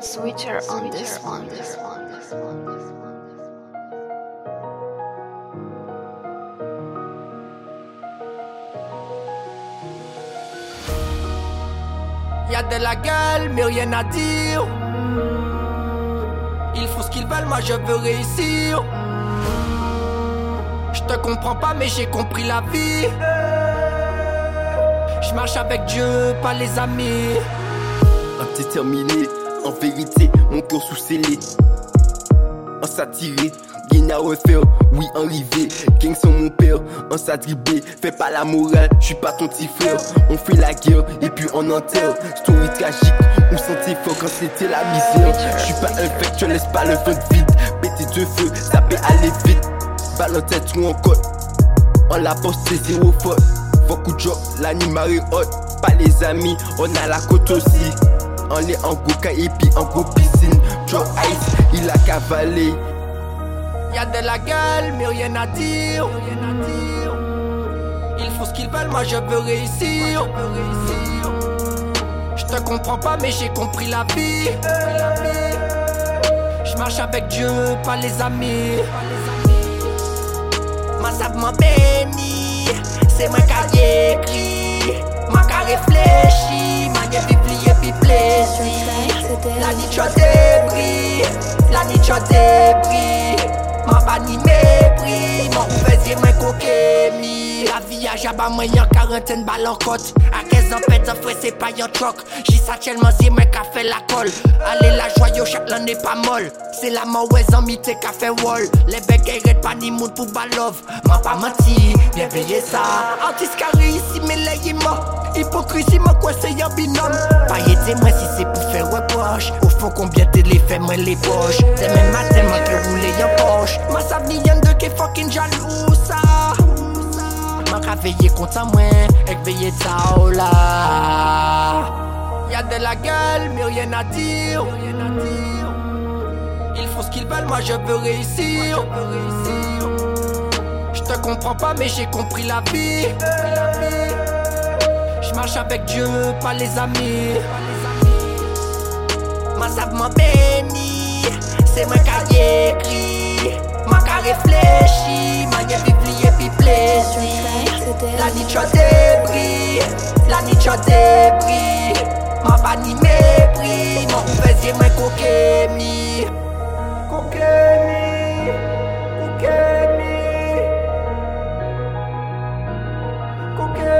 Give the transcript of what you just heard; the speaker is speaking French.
Switcher on this one. Y'a de la gueule, mais rien à dire. Ils font ce qu'ils veulent, moi je veux réussir. Je te comprends pas, mais j'ai compris la vie. Je marche avec Dieu, pas les amis. Indéterminé, en vérité, mon cœur sous scellé. En satiré, gain à refaire, oui en rivé. Gang sans mon père, en s'adribé. Fais pas la morale, je suis pas ton petit frère. On fait la guerre et puis on enterre. Story tragique, on sentait fort quand c'était la misère? Je suis pas un fake, je laisse pas le vent vide. Péter de feu, ça peut aller vite. Balle en tête ou en côte. On la poste, c'est zéro faute. Beaucoup de job, l'animal est hot. Pas les amis, on a la côte aussi. On est en goka et puis en go piscine. Joe Ice, il a cavalé. Y'a de la gueule, mais rien à dire. Ils font ce qu'ils veulent, moi je veux réussir. Je te comprends pas, mais j'ai compris la vie. Je marche avec Dieu, pas les amis. Ma sable m'a béni, c'est moi qui écrit. Ma qui réfléchi, ma n'y plaisir. La tu as débris, la tu as débris. Ma pas ni mépris, mon ouvrier m'a coquémi. La vie a jaba moi y'en quarantaine balles en côte. À 15 ans, pète en frais, c'est pas y'en troc. J'y ça tellement c'est moi qui fait la colle. Allez la joyau, chaque l'an n'est pas molle. C'est la mauvaise amie qui fait wall. Les arrêtent pas ni mood pour balov. M'a pas menti, bien veillé ça. Antiscari ici, mais là il est mort. Hypocrisie, c'est y'en binôme. Fond, combien de les fait moi les poches. C'est même matin, moi que rouler en poche. Ma savni y'en de qui fucking jaloux ça. Ka veye kontan mwen Ek veye ta ou la Y'a de la gueule mais rien à dire Ils font ce qu'ils veulent moi je veux réussir Je te comprends pas mais j'ai compris la vie Je marche avec Dieu pas les amis Mwen sap mwen beni Se mwen ka yekri Mwen ka reflechi Mwen ye pi pli, ye pi plezi La ni tcho debri La ni tcho debri Mwen pa ni mepri Mwen ou vezye mwen kokemi Kokemi Kokemi Kokemi